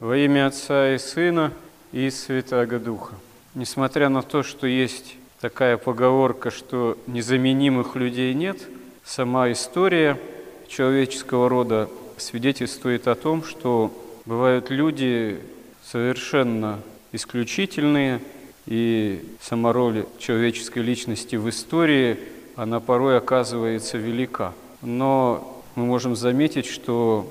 Во имя Отца и Сына и Святаго Духа. Несмотря на то, что есть такая поговорка, что незаменимых людей нет, сама история человеческого рода свидетельствует о том, что бывают люди совершенно исключительные, и сама роль человеческой личности в истории, она порой оказывается велика. Но мы можем заметить, что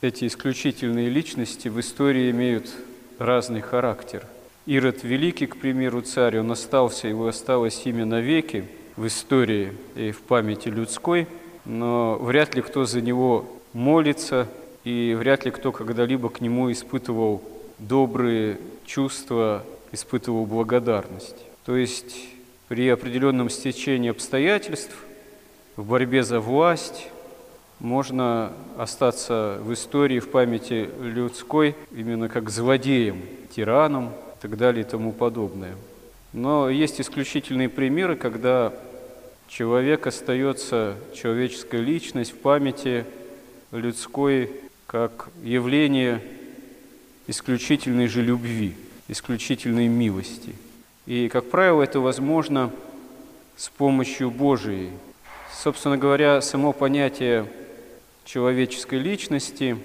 эти исключительные личности в истории имеют разный характер. Ирод Великий, к примеру, царь, он остался, его осталось имя навеки в истории и в памяти людской, но вряд ли кто за него молится, и вряд ли кто когда-либо к нему испытывал добрые чувства, испытывал благодарность. То есть при определенном стечении обстоятельств, в борьбе за власть, можно остаться в истории, в памяти людской, именно как злодеем, тираном и так далее и тому подобное. Но есть исключительные примеры, когда человек остается, человеческая личность в памяти людской как явление исключительной же любви, исключительной милости. И, как правило, это возможно с помощью Божией. Собственно говоря, само понятие человеческой личности,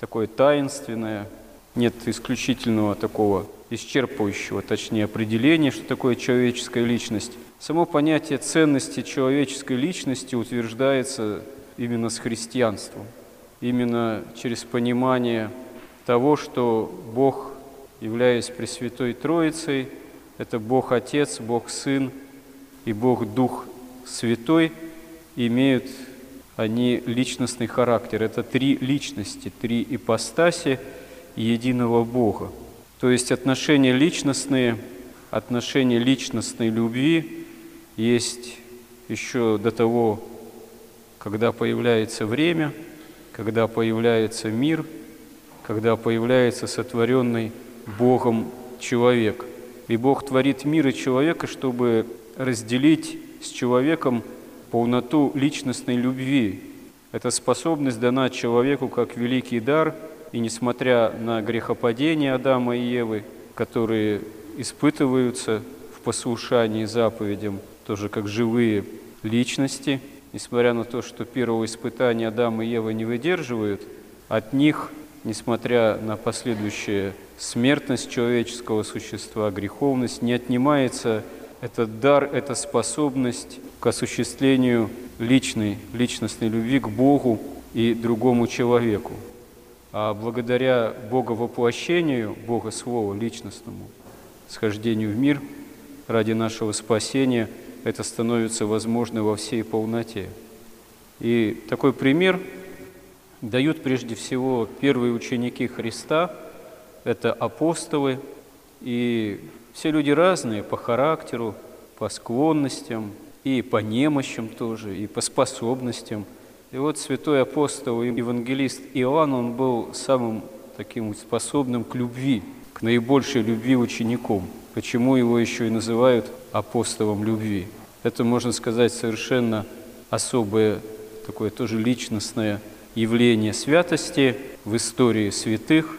такое таинственное, нет исключительного такого исчерпывающего, точнее, определения, что такое человеческая личность. Само понятие ценности человеческой личности утверждается именно с христианством, именно через понимание того, что Бог, являясь Пресвятой Троицей, это Бог Отец, Бог Сын и Бог Дух Святой, имеют они личностный характер. Это три личности, три ипостаси единого Бога. То есть отношения личностные, отношения личностной любви есть еще до того, когда появляется время, когда появляется мир, когда появляется сотворенный Богом человек. И Бог творит мир и человека, чтобы разделить с человеком полноту личностной любви. Эта способность дана человеку как великий дар, и несмотря на грехопадение Адама и Евы, которые испытываются в послушании заповедям, тоже как живые личности, несмотря на то, что первого испытания Адам и Ева не выдерживают, от них, несмотря на последующую смертность человеческого существа, греховность, не отнимается этот дар, эта способность к осуществлению личной, личностной любви к Богу и другому человеку. А благодаря Боговоплощению, Бога Слова личностному, схождению в мир ради нашего спасения, это становится возможно во всей полноте. И такой пример дают прежде всего первые ученики Христа, это апостолы, и все люди разные по характеру, по склонностям, и по немощам тоже, и по способностям. И вот святой апостол и евангелист Иоанн, он был самым таким способным к любви, к наибольшей любви учеником. Почему его еще и называют апостолом любви? Это, можно сказать, совершенно особое, такое тоже личностное явление святости в истории святых,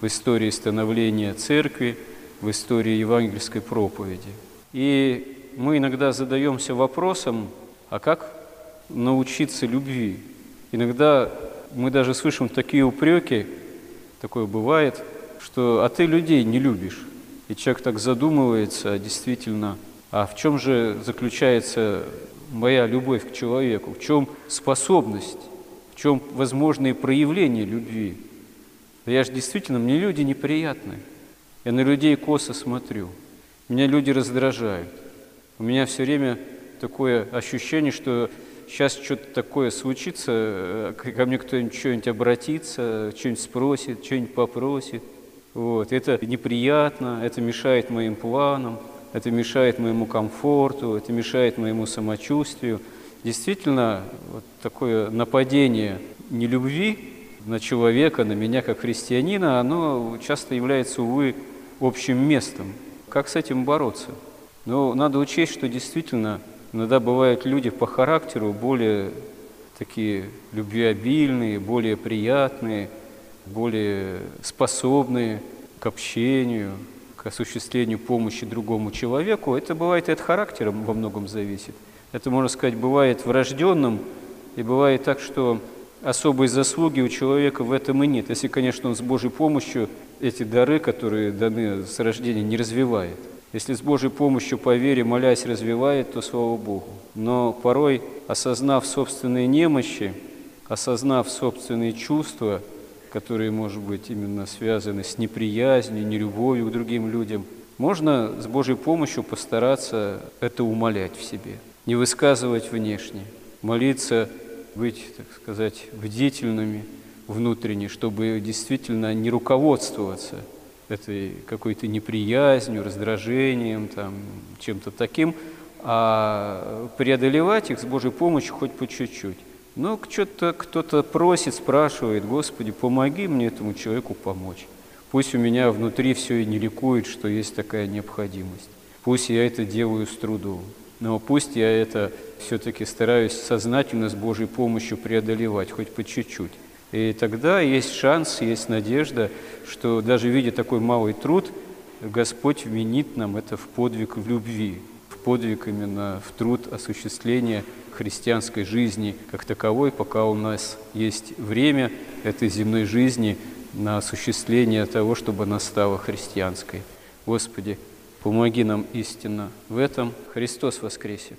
в истории становления церкви – в истории евангельской проповеди. И мы иногда задаемся вопросом, а как научиться любви? Иногда мы даже слышим такие упреки, такое бывает, что «а ты людей не любишь». И человек так задумывается, действительно, а в чем же заключается моя любовь к человеку, в чем способность, в чем возможные проявления любви? Я же действительно, мне люди неприятны. Я на людей косо смотрю. Меня люди раздражают. У меня все время такое ощущение, что сейчас что-то такое случится, э, ко мне кто-нибудь что-нибудь обратится, что-нибудь спросит, что-нибудь попросит. Вот. Это неприятно, это мешает моим планам, это мешает моему комфорту, это мешает моему самочувствию. Действительно, вот такое нападение нелюбви на человека, на меня как христианина, оно часто является, увы, общим местом. Как с этим бороться? Ну, надо учесть, что действительно иногда бывают люди по характеру более такие любвеобильные, более приятные, более способные к общению, к осуществлению помощи другому человеку. Это бывает и от характера во многом зависит. Это, можно сказать, бывает врожденным, и бывает так, что особой заслуги у человека в этом и нет. Если, конечно, он с Божьей помощью эти дары, которые даны с рождения, не развивает. Если с Божьей помощью по вере, молясь, развивает, то слава Богу. Но порой, осознав собственные немощи, осознав собственные чувства, которые, может быть, именно связаны с неприязнью, нелюбовью к другим людям, можно с Божьей помощью постараться это умолять в себе, не высказывать внешне, молиться, быть, так сказать, бдительными внутренне, чтобы действительно не руководствоваться этой какой-то неприязнью, раздражением, там, чем-то таким, а преодолевать их с Божьей помощью хоть по чуть-чуть. Но что-то кто-то просит, спрашивает, Господи, помоги мне этому человеку помочь. Пусть у меня внутри все и не ликует, что есть такая необходимость. Пусть я это делаю с трудом. Но пусть я это все-таки стараюсь сознательно с Божьей помощью преодолевать, хоть по чуть-чуть. И тогда есть шанс, есть надежда, что даже видя такой малый труд, Господь вменит нам это в подвиг в любви, в подвиг именно в труд осуществления христианской жизни как таковой, пока у нас есть время этой земной жизни на осуществление того, чтобы она стала христианской. Господи, помоги нам истинно в этом. Христос воскресе!